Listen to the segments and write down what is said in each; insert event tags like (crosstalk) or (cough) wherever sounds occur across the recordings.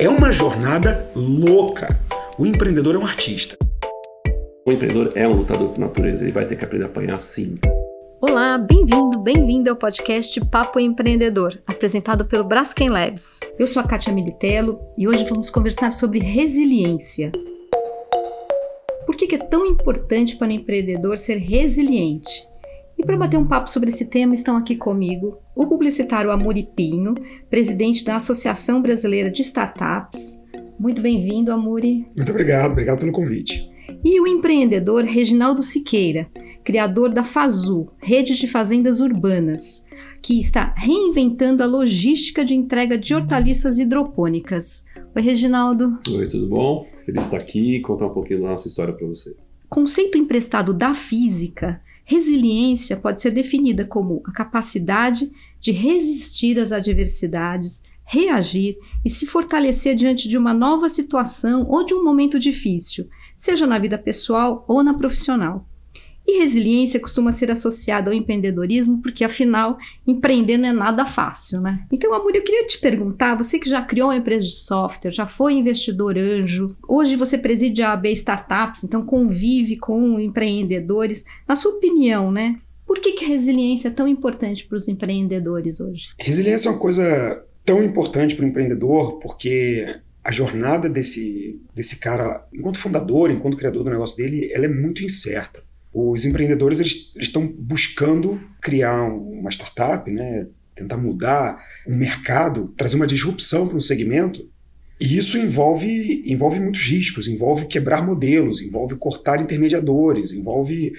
É uma jornada louca. O empreendedor é um artista. O empreendedor é um lutador por natureza, ele vai ter que aprender a apanhar sim. Olá, bem-vindo, bem-vinda ao podcast Papo Empreendedor, apresentado pelo Braskem Labs. Eu sou a Kátia Militello e hoje vamos conversar sobre resiliência. Por que é tão importante para o empreendedor ser resiliente? E para bater um papo sobre esse tema estão aqui comigo o publicitário Amuri Pinho, presidente da Associação Brasileira de Startups. Muito bem-vindo, Amuri. Muito obrigado, obrigado pelo convite. E o empreendedor Reginaldo Siqueira, criador da Fazu, rede de fazendas urbanas, que está reinventando a logística de entrega de hortaliças hidropônicas. Oi, Reginaldo. Oi, tudo bom? Feliz de estar aqui e contar um pouquinho da nossa história para você. Conceito emprestado da física, resiliência pode ser definida como a capacidade de resistir às adversidades, reagir e se fortalecer diante de uma nova situação ou de um momento difícil, seja na vida pessoal ou na profissional. E resiliência costuma ser associada ao empreendedorismo, porque afinal, empreender não é nada fácil, né? Então, Amor, eu queria te perguntar, você que já criou uma empresa de software, já foi investidor anjo, hoje você preside a AB Startups, então convive com empreendedores. Na sua opinião, né? Por que, que a resiliência é tão importante para os empreendedores hoje? Resiliência é uma coisa tão importante para o empreendedor porque a jornada desse, desse cara, enquanto fundador, enquanto criador do negócio dele, ela é muito incerta. Os empreendedores eles estão buscando criar uma startup, né, tentar mudar o mercado, trazer uma disrupção para um segmento. E isso envolve, envolve muitos riscos, envolve quebrar modelos, envolve cortar intermediadores, envolve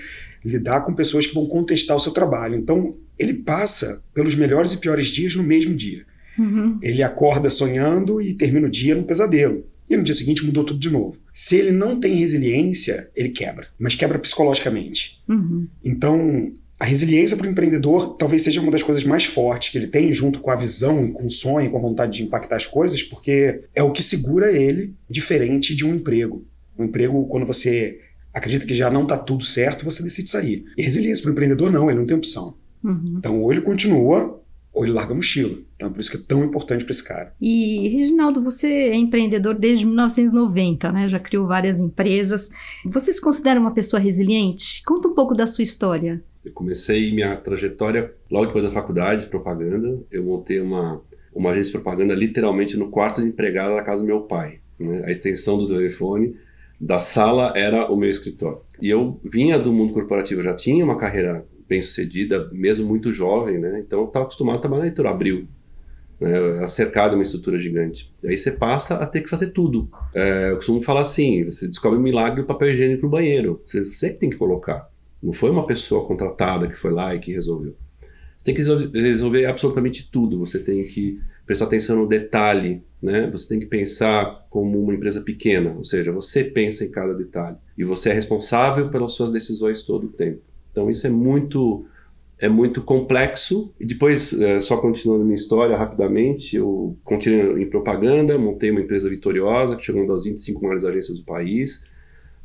lidar com pessoas que vão contestar o seu trabalho. Então, ele passa pelos melhores e piores dias no mesmo dia. Uhum. Ele acorda sonhando e termina o dia num pesadelo. E no dia seguinte mudou tudo de novo. Se ele não tem resiliência, ele quebra, mas quebra psicologicamente. Uhum. Então, a resiliência para o empreendedor talvez seja uma das coisas mais fortes que ele tem, junto com a visão, com o sonho, com a vontade de impactar as coisas, porque é o que segura ele diferente de um emprego. Um emprego, quando você acredita que já não está tudo certo, você decide sair. E resiliência para o empreendedor, não, ele não tem opção. Uhum. Então, ou ele continua, ou ele larga a mochila. Então, por isso que é tão importante para esse cara. E, Reginaldo, você é empreendedor desde 1990, né? Já criou várias empresas. Você se considera uma pessoa resiliente? Conta um pouco da sua história. Eu comecei minha trajetória logo depois da faculdade de propaganda. Eu montei uma, uma agência de propaganda literalmente no quarto de empregada da casa do meu pai. Né? A extensão do telefone da sala era o meu escritório. E eu vinha do mundo corporativo, eu já tinha uma carreira bem sucedida, mesmo muito jovem, né? Então estava acostumado a trabalhar na Editora Abril, né? Cercado de uma estrutura gigante. Aí você passa a ter que fazer tudo. É, eu costumo falar assim: você descobre o milagre do papel higiênico no banheiro. Você, você que tem que colocar. Não foi uma pessoa contratada que foi lá e que resolveu. Você tem que resolver, resolver absolutamente tudo. Você tem que prestar atenção no detalhe, né? Você tem que pensar como uma empresa pequena, ou seja, você pensa em cada detalhe e você é responsável pelas suas decisões todo o tempo. Então isso é muito é muito complexo. E depois, é, só continuando minha história rapidamente, eu continuei em propaganda, montei uma empresa vitoriosa que chegou uma das 25 maiores agências do país,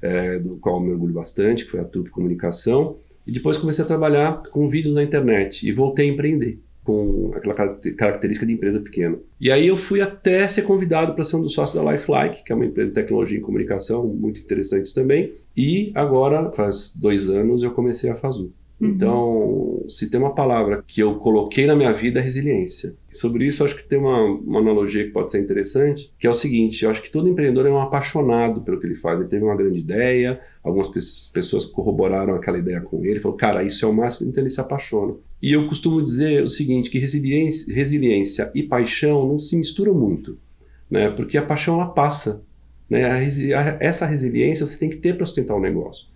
é, do qual me orgulho bastante, que foi a Trupe Comunicação. E depois comecei a trabalhar com vídeos na internet e voltei a empreender com aquela característica de empresa pequena. E aí eu fui até ser convidado para ser um dos sócios da Lifelike, que é uma empresa de tecnologia e comunicação muito interessante também. E agora, faz dois anos, eu comecei a Fazu. Uhum. Então, se tem uma palavra que eu coloquei na minha vida é resiliência. Sobre isso, acho que tem uma, uma, analogia que pode ser interessante, que é o seguinte: eu acho que todo empreendedor é um apaixonado pelo que ele faz. Ele teve uma grande ideia, algumas pessoas corroboraram aquela ideia com ele, falou, cara, isso é o máximo, então ele se apaixona. E eu costumo dizer o seguinte: que resiliência, resiliência e paixão não se misturam muito, né? porque a paixão ela passa. Né? A, essa resiliência você tem que ter para sustentar o negócio.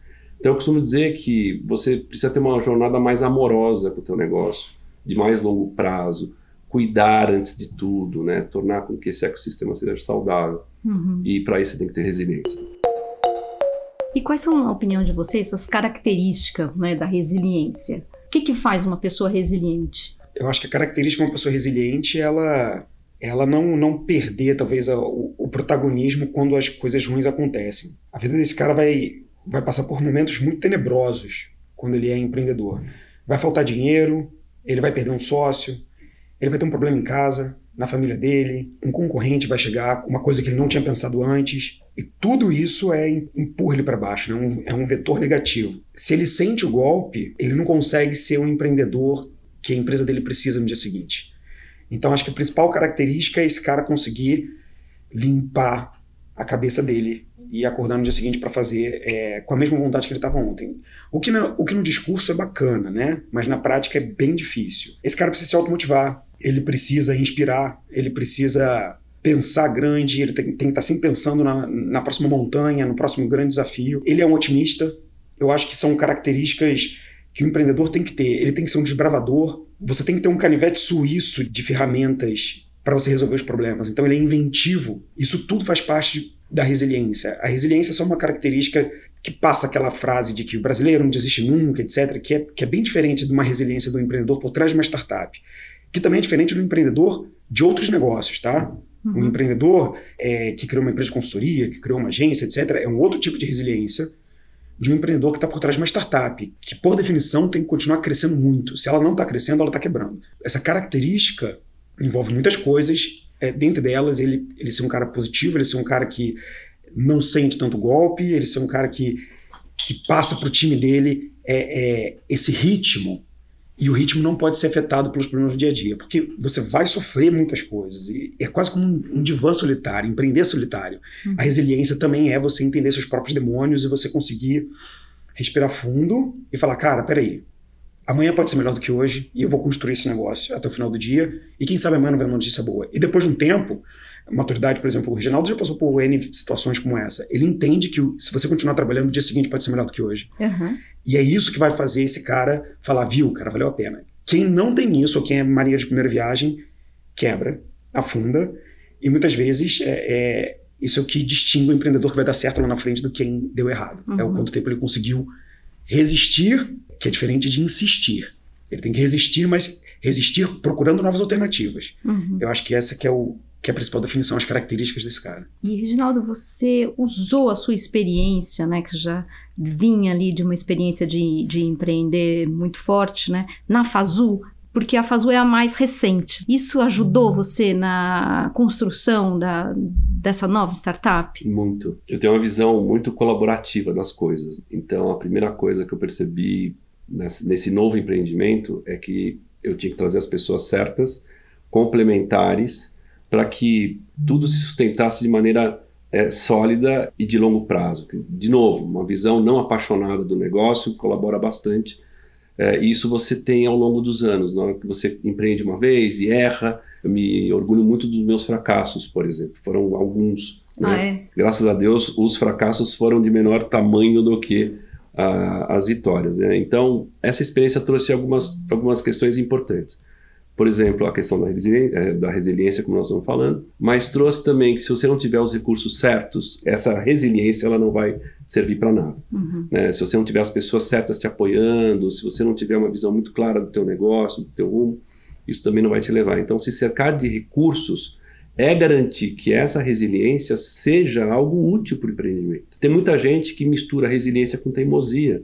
Então eu costumo dizer que você precisa ter uma jornada mais amorosa com o teu negócio, de mais longo prazo, cuidar antes de tudo, né? Tornar com que esse ecossistema seja saudável. Uhum. E para isso você tem que ter resiliência. E quais são, na opinião de vocês, as características né, da resiliência? O que, que faz uma pessoa resiliente? Eu acho que a característica de uma pessoa resiliente ela, ela não, não perder, talvez, o, o protagonismo quando as coisas ruins acontecem. A vida desse cara vai vai passar por momentos muito tenebrosos quando ele é empreendedor. Vai faltar dinheiro, ele vai perder um sócio, ele vai ter um problema em casa, na família dele, um concorrente vai chegar com uma coisa que ele não tinha pensado antes. E tudo isso é empurra ele para baixo, né? um, é um vetor negativo. Se ele sente o golpe, ele não consegue ser um empreendedor que a empresa dele precisa no dia seguinte. Então acho que a principal característica é esse cara conseguir limpar a cabeça dele e acordar no dia seguinte para fazer é, com a mesma vontade que ele estava ontem. O que, o que no discurso é bacana, né? Mas na prática é bem difícil. Esse cara precisa se automotivar, ele precisa inspirar, ele precisa pensar grande, ele tem, tem que estar tá sempre pensando na, na próxima montanha, no próximo grande desafio. Ele é um otimista. Eu acho que são características que o empreendedor tem que ter. Ele tem que ser um desbravador. Você tem que ter um canivete suíço de ferramentas para você resolver os problemas. Então ele é inventivo. Isso tudo faz parte da resiliência. A resiliência é só uma característica que passa aquela frase de que o brasileiro não desiste nunca, etc., que é, que é bem diferente de uma resiliência do empreendedor por trás de uma startup, que também é diferente do empreendedor de outros negócios, tá? Uhum. Um empreendedor é, que criou uma empresa de consultoria, que criou uma agência, etc., é um outro tipo de resiliência de um empreendedor que está por trás de uma startup, que por definição tem que continuar crescendo muito. Se ela não está crescendo, ela está quebrando. Essa característica envolve muitas coisas é, dentre delas, ele, ele ser um cara positivo, ele ser um cara que não sente tanto golpe, ele ser um cara que, que passa para o time dele é, é, esse ritmo. E o ritmo não pode ser afetado pelos problemas do dia a dia, porque você vai sofrer muitas coisas. E é quase como um, um divã solitário, empreender solitário. Uhum. A resiliência também é você entender seus próprios demônios e você conseguir respirar fundo e falar: cara, peraí, amanhã pode ser melhor do que hoje e eu vou construir esse negócio até o final do dia e quem sabe amanhã não vem uma notícia boa. E depois de um tempo, maturidade, por exemplo, o Reginaldo já passou por N situações como essa. Ele entende que se você continuar trabalhando, no dia seguinte pode ser melhor do que hoje. Uhum. E é isso que vai fazer esse cara falar, viu, cara, valeu a pena. Quem não tem isso, ou quem é marinha de primeira viagem, quebra, afunda, e muitas vezes é, é, isso é o que distingue o empreendedor que vai dar certo lá na frente do quem deu errado. Uhum. É o uhum. quanto tempo ele conseguiu resistir que é diferente de insistir. Ele tem que resistir, mas resistir procurando novas alternativas. Uhum. Eu acho que essa que é, o, que é a principal definição, as características desse cara. E, Reginaldo, você usou a sua experiência, né, que já vinha ali de uma experiência de, de empreender muito forte, né, na Fazu, porque a Fazu é a mais recente. Isso ajudou você na construção da, dessa nova startup? Muito. Eu tenho uma visão muito colaborativa das coisas. Então, a primeira coisa que eu percebi nesse novo empreendimento é que eu tinha que trazer as pessoas certas, complementares, para que tudo se sustentasse de maneira é, sólida e de longo prazo. De novo, uma visão não apaixonada do negócio colabora bastante. É, e isso você tem ao longo dos anos. Na hora que você empreende uma vez e erra, eu me orgulho muito dos meus fracassos, por exemplo. Foram alguns. Ah, né? é? Graças a Deus, os fracassos foram de menor tamanho do que as vitórias. Né? Então, essa experiência trouxe algumas, algumas questões importantes. Por exemplo, a questão da resiliência, é, da resiliência, como nós estamos falando, mas trouxe também que se você não tiver os recursos certos, essa resiliência ela não vai servir para nada. Uhum. Né? Se você não tiver as pessoas certas te apoiando, se você não tiver uma visão muito clara do teu negócio, do teu rumo, isso também não vai te levar. Então, se cercar de recursos é garantir que essa resiliência seja algo útil para o empreendimento. Tem muita gente que mistura resiliência com teimosia.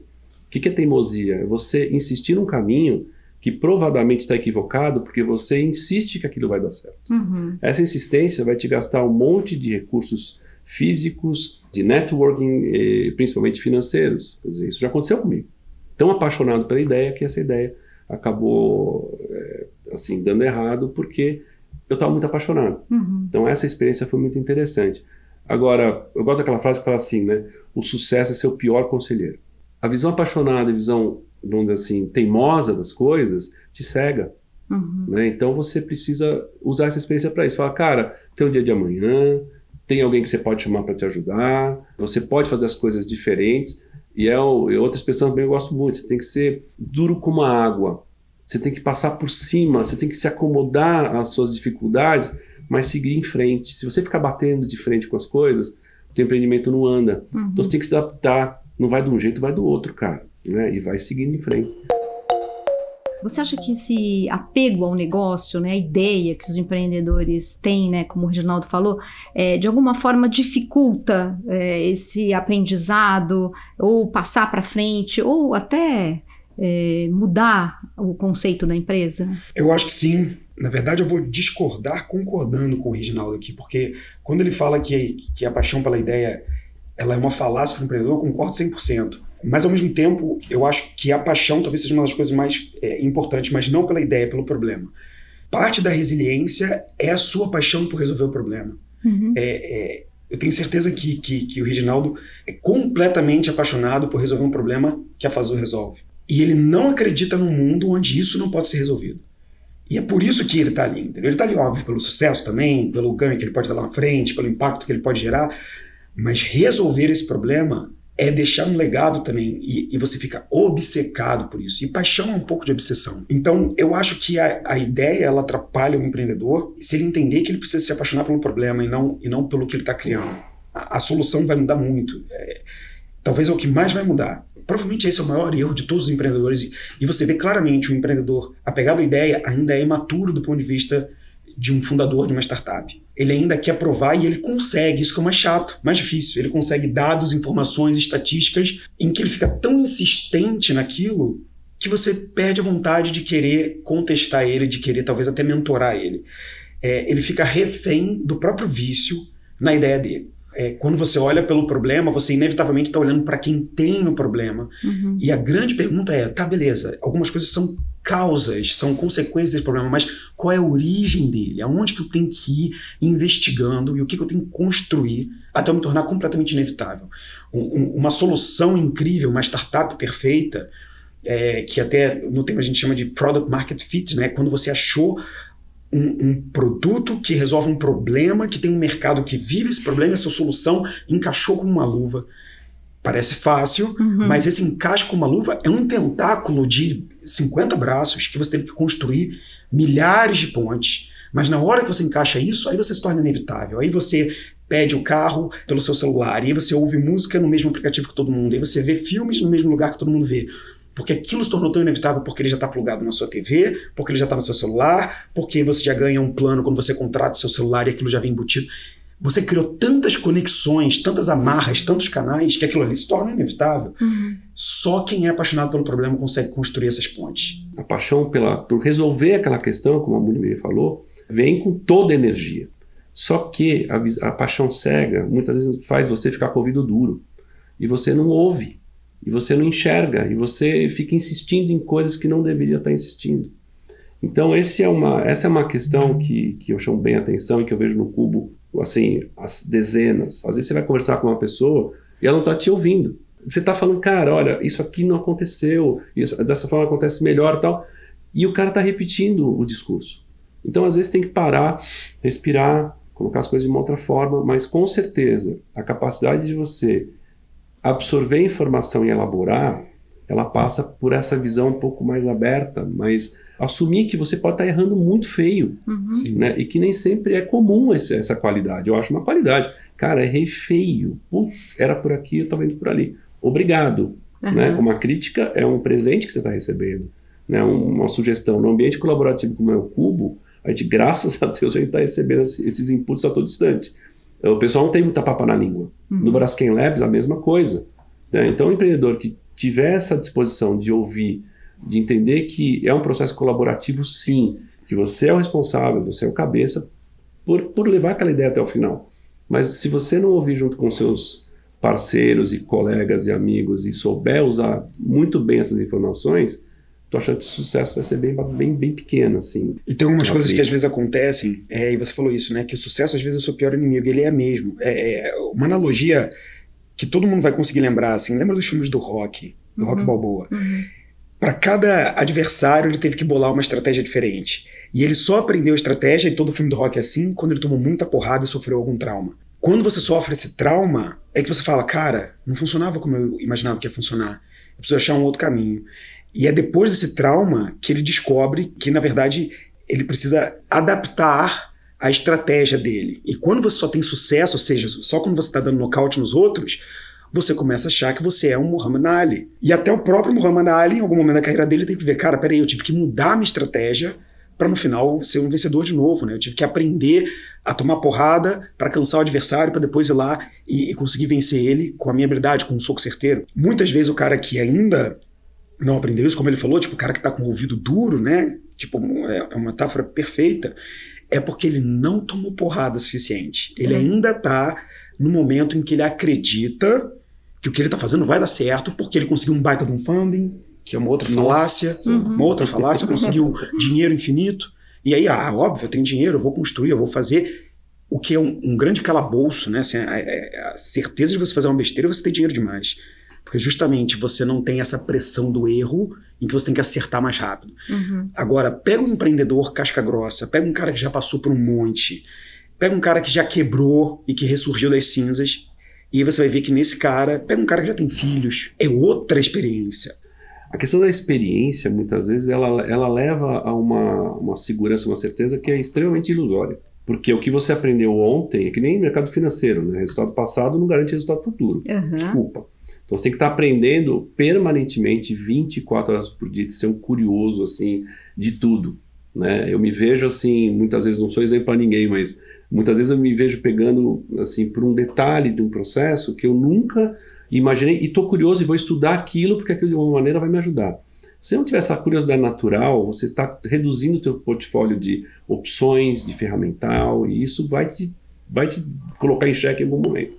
O que é teimosia? É você insistir num caminho que provavelmente está equivocado porque você insiste que aquilo vai dar certo. Uhum. Essa insistência vai te gastar um monte de recursos físicos, de networking, principalmente financeiros. Quer dizer, isso já aconteceu comigo. Tão apaixonado pela ideia que essa ideia acabou é, assim dando errado porque eu estava muito apaixonado. Uhum. Então essa experiência foi muito interessante. Agora, eu gosto daquela frase que fala assim, né? O sucesso é seu pior conselheiro. A visão apaixonada, a visão, vamos dizer assim, teimosa das coisas, te cega. Uhum. Né? Então você precisa usar essa experiência para isso. Falar, cara, tem um dia de amanhã, tem alguém que você pode chamar para te ajudar, você pode fazer as coisas diferentes. E é, e outras pessoas também eu gosto muito. Você tem que ser duro como a água. Você tem que passar por cima, você tem que se acomodar às suas dificuldades, mas seguir em frente. Se você ficar batendo de frente com as coisas, o empreendimento não anda. Uhum. Então você tem que se adaptar. Não vai de um jeito, vai do outro, cara. Né? E vai seguindo em frente. Você acha que esse apego ao negócio, né, a ideia que os empreendedores têm, né, como o Reginaldo falou, é, de alguma forma dificulta é, esse aprendizado ou passar para frente ou até é, mudar o conceito da empresa? Eu acho que sim. Na verdade, eu vou discordar concordando com o Reginaldo aqui, porque quando ele fala que, que a paixão pela ideia ela é uma falácia para o empreendedor, eu concordo 100%. Mas, ao mesmo tempo, eu acho que a paixão talvez seja uma das coisas mais é, importantes, mas não pela ideia, pelo problema. Parte da resiliência é a sua paixão por resolver o problema. Uhum. É, é, eu tenho certeza que, que, que, o Reginaldo é completamente apaixonado por resolver um problema que a Fazul resolve. E ele não acredita num mundo onde isso não pode ser resolvido. E é por isso que ele está ali, entendeu? Ele está ali, óbvio, pelo sucesso também, pelo ganho que ele pode dar lá na frente, pelo impacto que ele pode gerar, mas resolver esse problema é deixar um legado também e, e, você fica obcecado por isso. E paixão é um pouco de obsessão. Então, eu acho que a, a, ideia ela atrapalha o empreendedor se ele entender que ele precisa se apaixonar pelo problema e não, e não pelo que ele está criando. A, a, solução vai mudar muito. É, talvez é o que mais vai mudar. Provavelmente esse é o maior erro de todos os empreendedores. E, e você vê claramente o empreendedor apegado à ideia ainda é imaturo do ponto de vista de um fundador de uma startup. Ele ainda quer provar e ele consegue, isso que é mais chato, mais difícil. Ele consegue dados, informações, estatísticas, em que ele fica tão insistente naquilo que você perde a vontade de querer contestar ele, de querer talvez até mentorar ele. É, ele fica refém do próprio vício na ideia dele. É, quando você olha pelo problema, você inevitavelmente está olhando para quem tem o problema. Uhum. E a grande pergunta é: tá, beleza, algumas coisas são causas, são consequências desse problema, mas qual é a origem dele? Aonde que eu tenho que ir investigando e o que, que eu tenho que construir até eu me tornar completamente inevitável? Um, um, uma solução incrível, uma startup perfeita, é, que até no tema a gente chama de product market fit, né? Quando você achou um, um, produto que resolve um problema, que tem um mercado que vive esse problema, essa solução encaixou como uma luva. Parece fácil, uhum. mas esse encaixe com uma luva é um tentáculo de 50 braços que você teve que construir milhares de pontes. Mas na hora que você encaixa isso, aí você se torna inevitável. Aí você pede o carro pelo seu celular, e aí você ouve música no mesmo aplicativo que todo mundo, aí você vê filmes no mesmo lugar que todo mundo vê. Porque aquilo se tornou tão inevitável porque ele já está plugado na sua TV, porque ele já está no seu celular, porque você já ganha um plano quando você contrata o seu celular e aquilo já vem embutido. Você criou tantas conexões, tantas amarras, tantos canais, que aquilo ali se torna inevitável. Uhum. Só quem é apaixonado pelo problema consegue construir essas pontes. A paixão pela, por resolver aquela questão, como a Munier falou, vem com toda a energia. Só que a, a paixão cega muitas vezes faz você ficar com o ouvido duro. E você não ouve. E você não enxerga. E você fica insistindo em coisas que não deveria estar insistindo. Então, esse é uma, essa é uma questão que, que eu chamo bem a atenção e que eu vejo no Cubo assim, as dezenas. Às vezes você vai conversar com uma pessoa e ela não está te ouvindo. Você está falando, cara, olha, isso aqui não aconteceu, isso, dessa forma acontece melhor tal. E o cara está repetindo o discurso. Então, às vezes, tem que parar, respirar, colocar as coisas de uma outra forma, mas com certeza a capacidade de você absorver informação e elaborar, ela passa por essa visão um pouco mais aberta, mais assumir que você pode estar errando muito feio, uhum. né? E que nem sempre é comum esse, essa qualidade. Eu acho uma qualidade. Cara, errei feio. Putz, era por aqui, eu estava indo por ali. Obrigado. Uhum. Né? Uma crítica é um presente que você está recebendo. Né? Uma sugestão. No ambiente colaborativo como é o Cubo, a gente, (laughs) graças a Deus, a gente está recebendo esses inputs a todo instante. O pessoal não tem muita papa na língua. Uhum. No Braskem Labs, a mesma coisa. Né? Então, o empreendedor que tiver essa disposição de ouvir de entender que é um processo colaborativo, sim, que você é o responsável, você é o cabeça por, por levar aquela ideia até o final. Mas se você não ouvir junto com seus parceiros e colegas e amigos e souber usar muito bem essas informações, tua chance de sucesso vai ser bem, bem, bem pequena, assim. E tem algumas coisas que às vezes acontecem, é, e você falou isso, né? Que o sucesso às vezes é o seu pior inimigo, ele é mesmo. É, é uma analogia que todo mundo vai conseguir lembrar, assim, lembra dos filmes do rock, do uhum. rock balboa. Uhum. Para cada adversário, ele teve que bolar uma estratégia diferente. E ele só aprendeu estratégia, e todo filme do rock é assim, quando ele tomou muita porrada e sofreu algum trauma. Quando você sofre esse trauma, é que você fala, cara, não funcionava como eu imaginava que ia funcionar. Eu preciso achar um outro caminho. E é depois desse trauma que ele descobre que, na verdade, ele precisa adaptar a estratégia dele. E quando você só tem sucesso, ou seja, só quando você está dando nocaute nos outros, você começa a achar que você é um Muhammad Ali. E até o próprio Muhammad Ali, em algum momento da carreira dele, tem que ver, cara, peraí, eu tive que mudar a minha estratégia para no final ser um vencedor de novo, né? Eu tive que aprender a tomar porrada para cansar o adversário, para depois ir lá e, e, conseguir vencer ele com a minha habilidade, com um soco certeiro. Muitas vezes o cara que ainda não aprendeu isso, como ele falou, tipo, o cara que está com o ouvido duro, né? Tipo, é, é uma metáfora perfeita. É porque ele não tomou porrada suficiente. Ele uhum. ainda está no momento em que ele acredita que o que ele está fazendo vai dar certo, porque ele conseguiu um baita de um funding, que é uma outra falácia, uhum. uma outra falácia, conseguiu (laughs) dinheiro infinito. E aí, ah, óbvio, eu tenho dinheiro, eu vou construir, eu vou fazer. O que é um, um grande calabouço, né? Assim, a, a, certeza de você fazer uma besteira, você tem dinheiro demais. Porque justamente você não tem essa pressão do erro em que você tem que acertar mais rápido. Uhum. Agora, pega um empreendedor casca grossa, pega um cara que já passou por um monte, pega um cara que já quebrou e que ressurgiu das cinzas, e aí você vai ver que nesse cara, pega um cara que já tem filhos, é outra experiência. A questão da experiência, muitas vezes, ela, ela leva a uma, uma segurança, uma certeza que é extremamente ilusória. Porque o que você aprendeu ontem é que nem mercado financeiro, né? Resultado passado não garante resultado futuro. Uhum. Desculpa. Então você tem que estar aprendendo permanentemente, 24 horas por dia, de ser um curioso, assim, de tudo. Né? Eu me vejo assim, muitas vezes, não sou exemplo para ninguém, mas muitas vezes eu me vejo pegando, assim, por um detalhe de um processo que eu nunca imaginei e estou curioso e vou estudar aquilo porque aquilo de alguma maneira vai me ajudar. Se não tiver essa curiosidade natural, você está reduzindo o teu portfólio de opções, de ferramental, e isso vai te, vai te colocar em xeque em algum momento.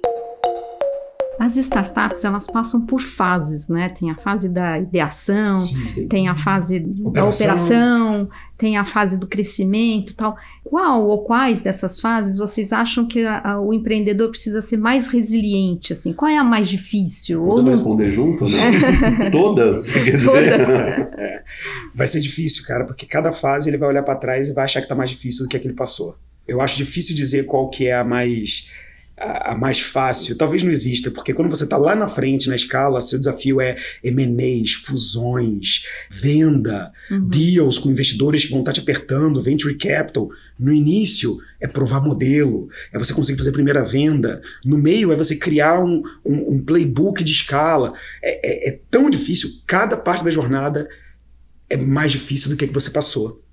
As startups, elas passam por fases, né? Tem a fase da ideação, sim, sim. tem a fase operação. da operação, tem a fase do crescimento tal. Qual ou quais dessas fases vocês acham que a, a, o empreendedor precisa ser mais resiliente? Assim? Qual é a mais difícil? Ou responder junto, né? (laughs) Todas. Todas. É. (laughs) Vai ser difícil, cara, porque cada fase ele vai olhar para trás e vai achar que tá mais difícil do que aquele passou. Eu acho difícil dizer qual que é a mais a, a, mais fácil, talvez não exista, porque quando você está lá na frente na escala, seu desafio é M&As, fusões, venda, uhum. deals com investidores que vão estar tá te apertando, venture capital. No início é provar modelo, é você conseguir fazer a primeira venda. No meio é você criar um, um, um playbook de escala. É, é, é tão difícil, cada parte da jornada é mais difícil do que, que você passou.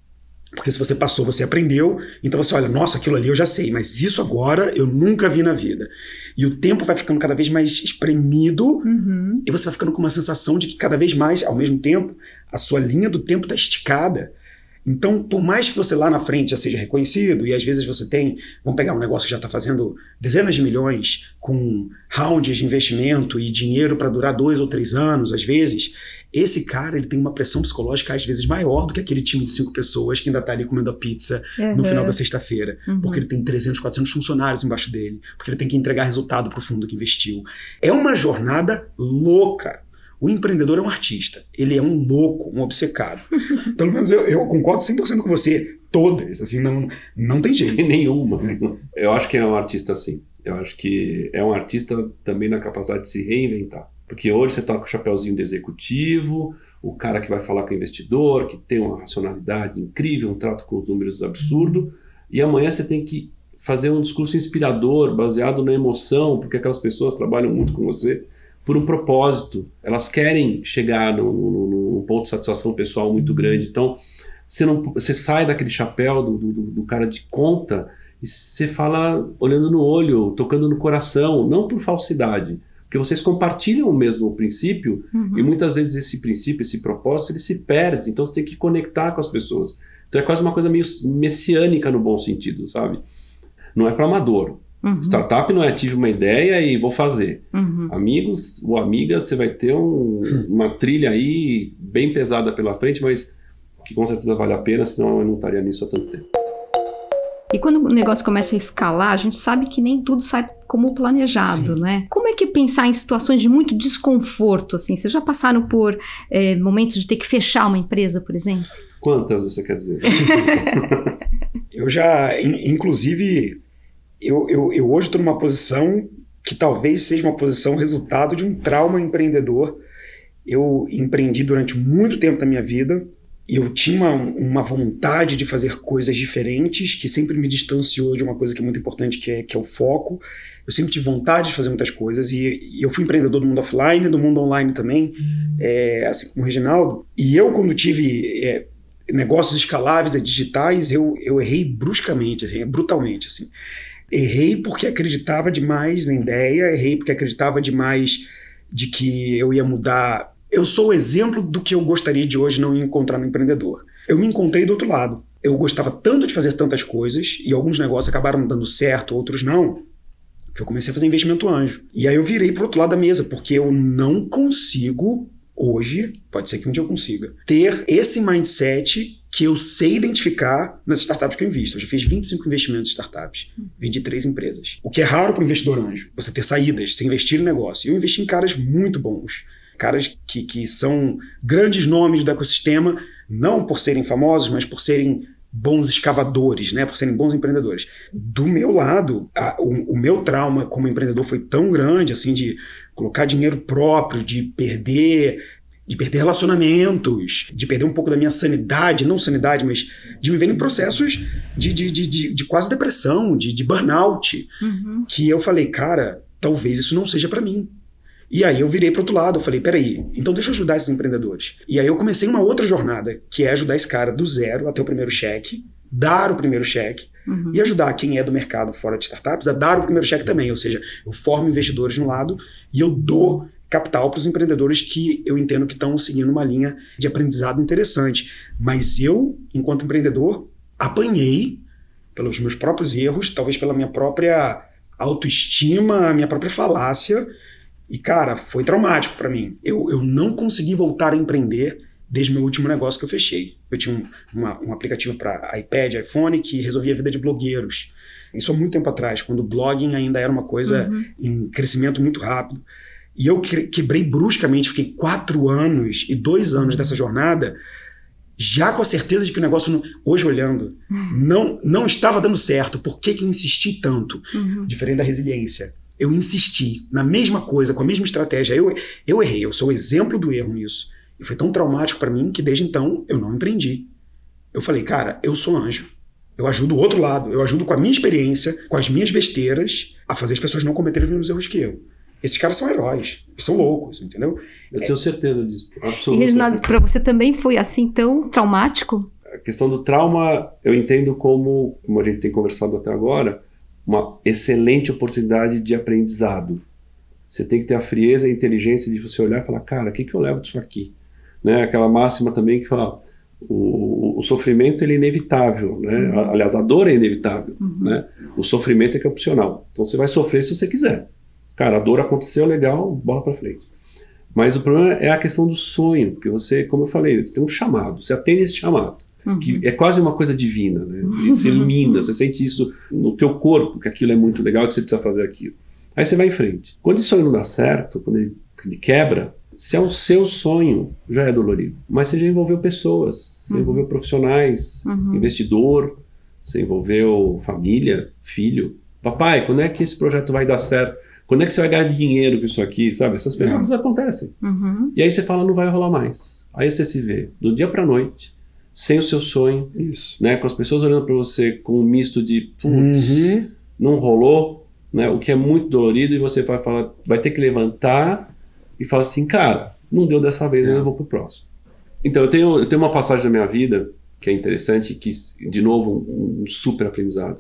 Porque se você passou, você aprendeu, então você olha, nossa, aquilo ali eu já sei, mas isso agora eu nunca vi na vida. E o tempo vai ficando cada vez mais espremido uhum. e você vai ficando com uma sensação de que cada vez mais, ao mesmo tempo, a sua linha do tempo está esticada. Então, por mais que você lá na frente já seja reconhecido, e às vezes você tem, vamos pegar um negócio que já está fazendo dezenas de milhões, com rounds de investimento e dinheiro para durar dois ou três anos, às vezes, esse cara ele tem uma pressão psicológica às vezes maior do que aquele time de cinco pessoas que ainda está ali comendo a pizza uhum. no final da sexta-feira, uhum. porque ele tem 300, 400 funcionários embaixo dele, porque ele tem que entregar resultado para o fundo que investiu. É uma jornada louca. O empreendedor é um artista, ele é um louco, um obcecado. (laughs) Pelo menos eu, eu concordo 100% com você, todas, assim, não, não tem jeito. Tem nenhuma. Eu acho que é um artista assim. Eu acho que é um artista também na capacidade de se reinventar. Porque hoje você com o chapéuzinho de executivo, o cara que vai falar com o investidor, que tem uma racionalidade incrível, um trato com os números absurdo, e amanhã você tem que fazer um discurso inspirador, baseado na emoção, porque aquelas pessoas trabalham muito com você por um propósito. Elas querem chegar num, ponto de satisfação pessoal muito grande. Então, você, não, você sai daquele chapéu do, do, do, cara de conta e você fala olhando no olho, tocando no coração, não por falsidade, porque vocês compartilham o mesmo princípio uhum. e muitas vezes esse princípio, esse propósito, ele se perde. Então você tem que conectar com as pessoas. Então é quase uma coisa meio messiânica no bom sentido, sabe? Não é para amador. Uhum. Startup não é tive uma ideia e vou fazer. Uhum. Amigos ou amiga, você vai ter um, (laughs) uma trilha aí bem pesada pela frente, mas que com certeza vale a pena, senão eu não estaria nisso há tanto tempo. E quando o negócio começa a escalar, a gente sabe que nem tudo sai como planejado, Sim. né? Como é que pensar em situações de muito desconforto, assim? Vocês já passaram por é, momentos de ter que fechar uma empresa, por exemplo? Quantas você quer dizer? (laughs) eu já, inclusive, eu, eu, eu hoje estou numa posição que talvez seja uma posição resultado de um trauma empreendedor. Eu empreendi durante muito tempo da minha vida eu tinha uma, uma, vontade de fazer coisas diferentes que sempre me distanciou de uma coisa que é muito importante, que é, que é o foco. Eu sempre tive vontade de fazer muitas coisas e, e eu fui empreendedor do mundo offline, do mundo online também, é, assim como o Reginaldo. E eu, quando tive é, negócios escaláveis, digitais, eu, eu errei bruscamente, assim, brutalmente, assim. Errei porque acreditava demais na ideia, errei porque acreditava demais de que eu ia mudar Eu sou o exemplo do que eu gostaria de hoje não encontrar no empreendedor. Eu me encontrei do outro lado. Eu gostava tanto de fazer tantas coisas e alguns negócios acabaram dando certo, outros não, que eu comecei a fazer investimento anjo. E aí eu virei pro outro lado da mesa, porque eu não consigo hoje, pode ser que um dia eu consiga, ter esse mindset que eu sei identificar nas startups que eu invisto. Eu já fiz 25 investimentos em startups, vendi três empresas. O que é raro para o investidor anjo, você ter saídas, você investir no negócio. Eu investi em caras muito bons, caras que, que são grandes nomes do ecossistema, não por serem famosos, mas por serem bons escavadores, né, por serem bons empreendedores. Do meu lado, a, o, o, meu trauma como empreendedor foi tão grande, assim, de colocar dinheiro próprio, de perder de perder relacionamentos, de perder um pouco da minha sanidade, não sanidade, mas de me ver em processos de, de, de, de, de quase depressão, de, de burnout, uhum. que eu falei, cara, talvez isso não seja para mim. E aí eu virei para outro lado, eu falei, peraí, então deixa eu ajudar esses empreendedores. E aí eu comecei uma outra jornada, que é ajudar esse cara do zero até o primeiro cheque, dar o primeiro cheque uhum. e ajudar quem é do mercado fora de startups a dar o primeiro cheque também. Ou seja, eu formo investidores de um lado e eu dou capital para os empreendedores que eu entendo que estão seguindo uma linha de aprendizado interessante. Mas eu, enquanto empreendedor, apanhei pelos meus próprios erros, talvez pela minha própria autoestima, minha própria falácia. E, cara, foi traumático para mim. Eu, eu não consegui voltar a empreender desde o meu último negócio que eu fechei. Eu tinha um, uma, um aplicativo para iPad, iPhone, que resolvia a vida de blogueiros. Isso há muito tempo atrás, quando o blogging ainda era uma coisa uhum. em crescimento muito rápido. E eu quebrei bruscamente, fiquei quatro anos e dois anos dessa jornada, já com a certeza de que o negócio, não, hoje olhando, não, não estava dando certo. Por que, que eu insisti tanto? Uhum. Diferente da resiliência. Eu insisti na mesma coisa, com a mesma estratégia. Eu, eu errei, eu sou o exemplo do erro nisso. E foi tão traumático para mim que desde então eu não empreendi. Eu falei, cara, eu sou anjo. Eu ajudo o outro lado. Eu ajudo com a minha experiência, com as minhas besteiras, a fazer as pessoas não cometerem os mesmos erros que eu. Esses caras são heróis, são loucos, entendeu? Eu tenho certeza disso, absolutamente. E Reginaldo, para você também foi assim tão traumático? A questão do trauma eu entendo como, como a gente tem conversado até agora, uma excelente oportunidade de aprendizado. Você tem que ter a frieza e a inteligência de você olhar e falar, cara, o que, que eu levo disso aqui? Né? Aquela máxima também que fala, o, o sofrimento ele é inevitável, né? Uhum. Aliás, a dor é inevitável, uhum. né? O sofrimento é que é opcional. Então você vai sofrer se você quiser. Cara, a dor aconteceu, legal, bola para frente. Mas o problema é a questão do sonho, porque você, como eu falei, você tem um chamado, você atende esse chamado, uhum. que é quase uma coisa divina, né? E se ilumina, você sente isso no teu corpo, que aquilo é muito legal, que você precisa fazer aquilo. Aí você vai em frente. Quando esse sonho não dá certo, quando ele, ele quebra, se é o seu sonho, já é dolorido. Mas você já envolveu pessoas, você uhum. envolveu profissionais, uhum. investidor, você envolveu família, filho. Papai, quando é que esse projeto vai dar certo? Quando é que você vai ganhar dinheiro com isso aqui? Sabe? Essas perguntas uhum. acontecem. Uhum. E aí você fala, não vai rolar mais. Aí você se vê do dia para noite, sem o seu sonho, isso. né? Com as pessoas olhando para você com um misto de putz, uhum. não rolou, né? O que é muito dolorido e você vai falar, vai ter que levantar e falar assim, cara, não deu dessa vez, é. eu vou pro próximo. Então eu tenho, eu tenho uma passagem da minha vida que é interessante, que de novo um, um super aprendizado,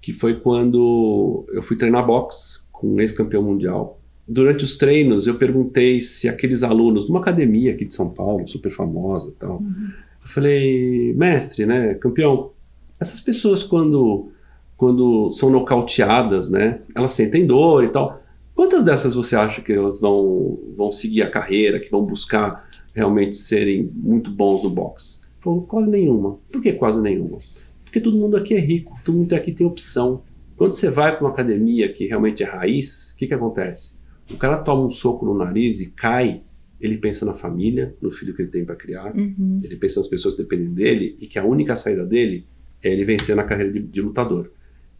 que foi quando eu fui treinar boxe com um ex-campeão mundial. Durante os treinos, eu perguntei se aqueles alunos, de uma academia aqui de São Paulo, super famosa e tal, uhum. Eu falei, mestre, né, campeão, essas pessoas quando, quando são nocauteadas, né, elas sentem dor e tal, quantas dessas você acha que elas vão, vão seguir a carreira, que vão buscar realmente serem muito bons no boxe? Falou, quase nenhuma. Por que quase nenhuma? Porque todo mundo aqui é rico, todo mundo aqui tem opção. Quando você vai para uma academia que realmente é raiz, o que, que acontece? O cara toma um soco no nariz e cai, ele pensa na família, no filho que ele tem para criar, uhum. ele pensa nas pessoas que dependem dele e que a única saída dele é ele vencer na carreira de, de lutador.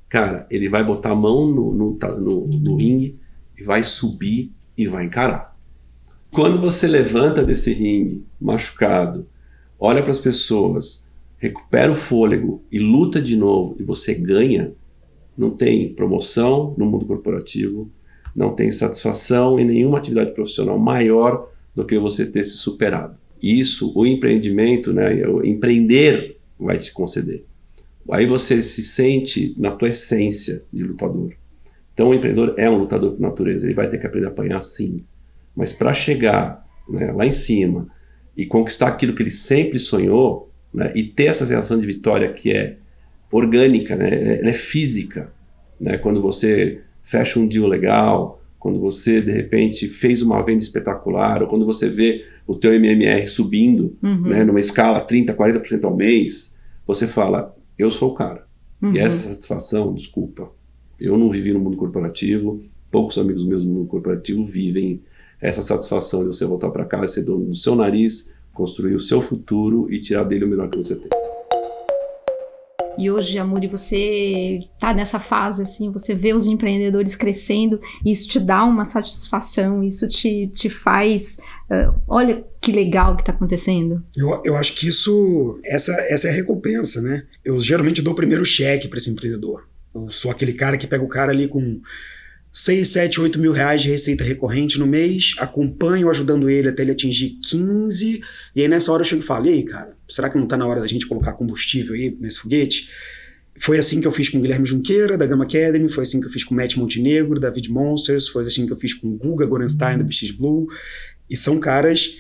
Cara, ele vai botar a mão no, no, no, no ringue e vai subir e vai encarar. Quando você levanta desse ringue machucado, olha para as pessoas, recupera o fôlego e luta de novo e você ganha, não tem promoção no mundo corporativo, não tem satisfação em nenhuma atividade profissional maior do que você ter se superado. Isso, o empreendimento, né, o empreender vai te conceder. Aí você se sente na tua essência de lutador. Então o empreendedor é um lutador por natureza, ele vai ter que aprender a apanhar sim. Mas para chegar né, lá em cima, e conquistar aquilo que ele sempre sonhou, né, e ter essa sensação de vitória que é orgânica, né, ela é física. Né, quando você fecha um deal legal, quando você de repente fez uma venda espetacular, ou quando você vê o teu MMR subindo, uhum. né, numa escala 30, 40% ao mês, você fala, eu sou o cara. Uhum. E essa satisfação, desculpa, eu não vivi no mundo corporativo, poucos amigos meus no mundo corporativo vivem essa satisfação de você voltar para casa, ser dono do seu nariz, construir o seu futuro e tirar dele o melhor que você tem. E hoje, Amuri, você está nessa fase, assim, você vê os empreendedores crescendo, isso te dá uma satisfação, isso te, te faz. Uh, olha que legal que está acontecendo. Eu, eu acho que isso, essa, essa é a recompensa, né? Eu geralmente dou o primeiro cheque para esse empreendedor. Eu sou aquele cara que pega o cara ali com 6, 7, 8 mil reais de receita recorrente no mês, acompanho ajudando ele até ele atingir 15, e aí nessa hora eu chego e falo, e aí, cara, será que não está na hora da gente colocar combustível aí nesse foguete? Foi assim que eu fiz com o Guilherme Junqueira, da Gama Academy, foi assim que eu fiz com o Matt Montenegro, da Vid Monsters, foi assim que eu fiz com o Guga Gorenstein, da BX Blue, e são caras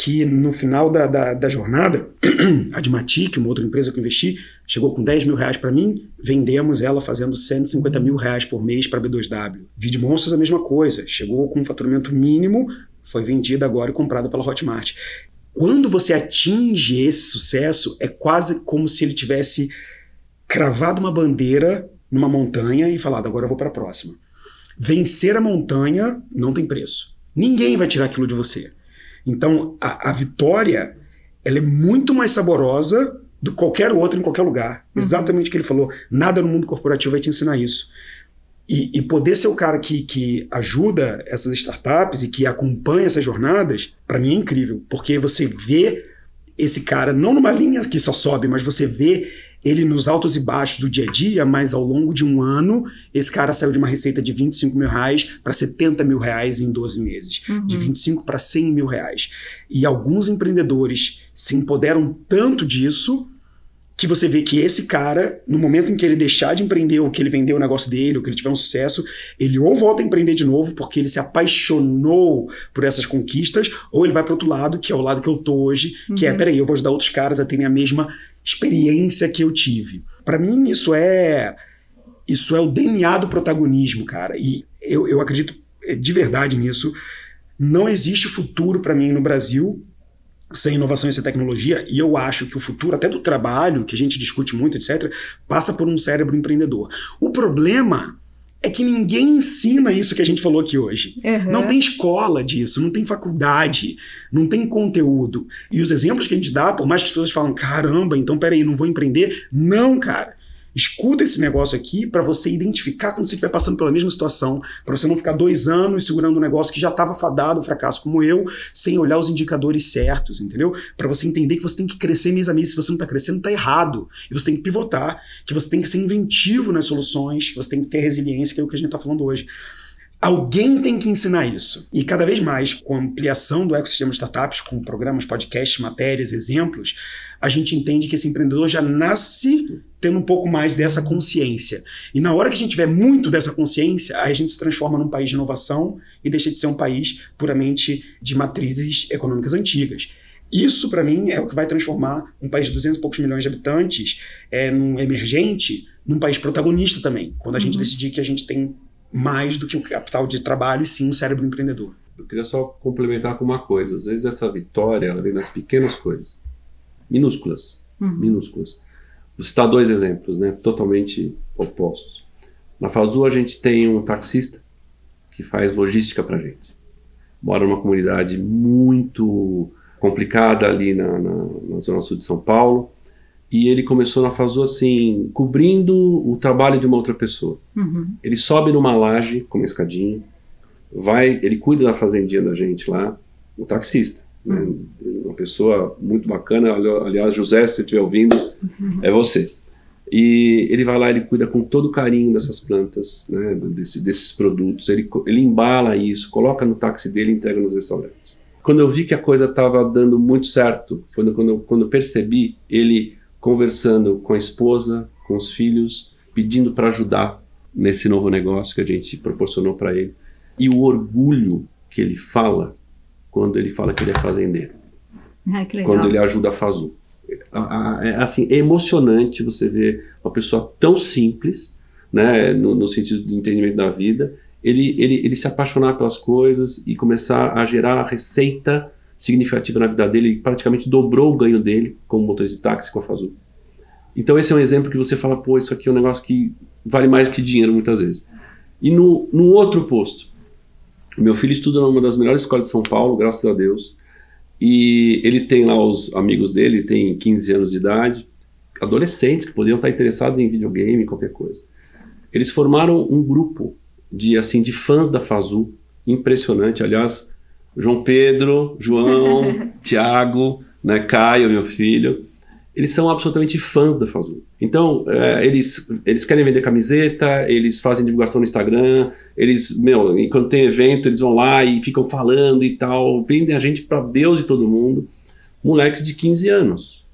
que no final da, da, da jornada, (clears throat) a Admatic, uma outra empresa que eu investi, chegou com 10 mil reais para mim, vendemos ela fazendo 150 mil reais por mês para B2W. Vid Monsters a mesma coisa, chegou com um faturamento mínimo, foi vendida agora e comprada pela Hotmart. Quando você atinge esse sucesso, é quase como se ele tivesse cravado uma bandeira numa montanha e falado, agora eu vou para a próxima. Vencer a montanha não tem preço. Ninguém vai tirar aquilo de você. Então, a, a vitória ela é muito mais saborosa do que qualquer outro em qualquer lugar. Uhum. Exatamente o que ele falou. Nada no mundo corporativo vai te ensinar isso. E, e, poder ser o cara que, que ajuda essas startups e que acompanha essas jornadas, para mim é incrível, porque você vê esse cara não numa linha que só sobe, mas você vê ele nos altos e baixos do dia a dia, mas ao longo de um ano, esse cara saiu de uma receita de 25 mil reais para 70 mil reais em 12 meses. Uhum. De 25 para 100 mil reais. E alguns empreendedores se empoderam tanto disso que você vê que esse cara, no momento em que ele deixar de empreender, ou que ele vendeu o negócio dele, ou que ele tiver um sucesso, ele ou volta a empreender de novo porque ele se apaixonou por essas conquistas, ou ele vai para outro lado, que é o lado que eu tô hoje, uhum. que é, uhum. peraí, eu vou ajudar outros caras a terem a mesma experiência que eu tive. Para mim, isso é isso é o DNA do protagonismo, cara. E eu, eu acredito é, de verdade nisso. Não existe futuro para mim no Brasil sem inovação e sem tecnologia, e eu acho que o futuro, até do trabalho, que a gente discute muito, etc., passa por um cérebro empreendedor. O problema é que ninguém ensina isso que a gente falou aqui hoje. Uhum. Não tem escola disso, não tem faculdade, não tem conteúdo. E os exemplos que a gente dá, por mais que as pessoas falam, caramba, então peraí, não vou empreender. Não, cara. Escuta esse negócio aqui para você identificar quando você estiver passando pela mesma situação, para você não ficar dois anos segurando um negócio que já estava fadado fracasso como eu, sem olhar os indicadores certos, entendeu? Para você entender que você tem que crescer mês a mês. Se você não está crescendo, está errado. E você tem que pivotar, que você tem que ser inventivo nas soluções, que você tem que ter resiliência, que é o que a gente está falando hoje. Alguém tem que ensinar isso. E cada vez mais, com a ampliação do ecossistema de startups, com programas, podcasts, matérias, exemplos, a gente entende que esse empreendedor já nasce tendo um pouco mais dessa consciência. E na hora que a gente tiver muito dessa consciência, aí a gente se transforma num país de inovação e deixa de ser um país puramente de matrizes econômicas antigas. Isso, para mim, é o que vai transformar um país de 200 e poucos milhões de habitantes, é, num emergente, num país protagonista também, quando a uhum. gente decidir que a gente tem mais do que o capital de trabalho e sim um cérebro empreendedor. Eu queria só complementar com uma coisa. Às vezes essa vitória ela vem nas pequenas coisas, minúsculas, uhum. minúsculas. Vou citar dois exemplos, né, totalmente opostos. Na Fazul a gente tem um taxista que faz logística para gente. Mora numa comunidade muito complicada ali na, na, na zona sul de São Paulo e ele começou na Fazul assim, cobrindo o trabalho de uma outra pessoa. Uhum. Ele sobe numa laje com uma escadinha, vai, ele cuida da fazendinha da gente lá, o taxista. Né? Uma pessoa muito bacana, aliás, José, se estiver ouvindo, uhum. é você. E ele vai lá, ele cuida com todo carinho dessas plantas, né, desse, desses produtos, ele, ele embala isso, coloca no táxi dele e entrega nos restaurantes. Quando eu vi que a coisa estava dando muito certo, foi quando eu, quando eu percebi ele conversando com a esposa, com os filhos, pedindo para ajudar nesse novo negócio que a gente proporcionou para ele. E o orgulho que ele fala quando ele fala que ele é fazendeiro. (laughs) Ah, que legal. Quando ele ajuda a Fazu. É assim, é emocionante você ver uma pessoa tão simples, né, no, no sentido de entendimento da vida, ele, ele, ele se apaixonar pelas coisas e começar a gerar receita significativa na vida dele. Ele praticamente dobrou o ganho dele como motorista de táxi com a Fazu. Então esse é um exemplo que você fala, pô, isso aqui é um negócio que vale mais que dinheiro muitas vezes. E no, no outro posto, meu filho estuda numa das melhores escolas de São Paulo, graças a Deus. E ele tem lá os amigos dele, tem 15 anos de idade, adolescentes que poderiam estar interessados em videogame, qualquer coisa. Eles formaram um grupo de assim de fãs da Fazu, impressionante. Aliás, João Pedro, João, (laughs) Tiago, né, Caio, meu filho, eles são absolutamente fãs da Fazul. Então, é, eles, eles querem vender camiseta, eles fazem divulgação no Instagram, eles, meu, e quando tem evento, eles vão lá e ficam falando e tal, vendem a gente para Deus e todo mundo. Moleques de 15 anos.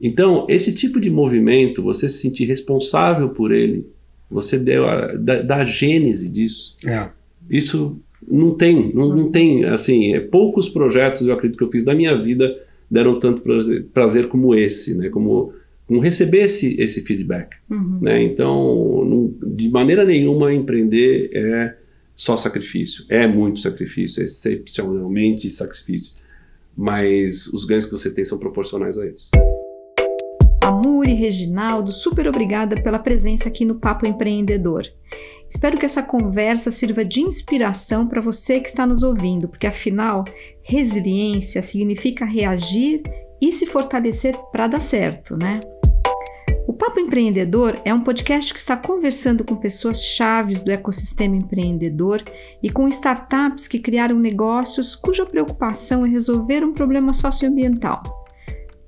Então, esse tipo de movimento, você se sentir responsável por ele, você deu a, da, da gênese disso. É. Isso não tem, não, não tem, assim, é, poucos projetos eu acredito que eu fiz da minha vida deram tanto prazer, prazer como esse, né? Como, como receber esse, esse feedback, Uhum. né? Então, não, de maneira nenhuma empreender é só sacrifício. É muito sacrifício, é excepcionalmente sacrifício. Mas os ganhos que você tem são proporcionais a eles. Amuri, Reginaldo, super obrigada pela presença aqui no Papo Empreendedor. Espero que essa conversa sirva de inspiração para você que está nos ouvindo, porque afinal, resiliência significa reagir e se fortalecer para dar certo, né? O Papo Empreendedor é um podcast que está conversando com pessoas chaves do ecossistema empreendedor e com startups que criaram negócios cuja preocupação é resolver um problema socioambiental.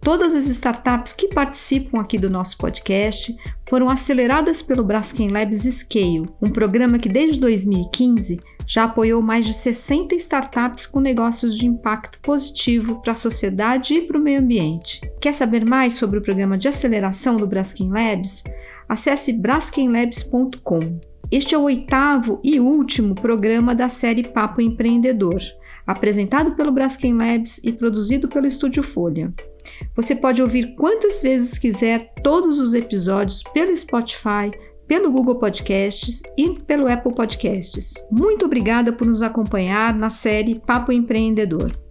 Todas as startups que participam aqui do nosso podcast foram aceleradas pelo Braskem Labs Scale, um programa que desde 2015 já apoiou mais de 60 startups com negócios de impacto positivo para a sociedade e para o meio ambiente. Quer saber mais sobre o programa de aceleração do Braskem Labs? Acesse braskenlabs.com. Este é o oitavo e último programa da série Papo Empreendedor, apresentado pelo Braskem Labs e produzido pelo Estúdio Folha. Você pode ouvir quantas vezes quiser todos os episódios pelo Spotify, pelo Google Podcasts e pelo Apple Podcasts. Muito obrigada por nos acompanhar na série Papo Empreendedor.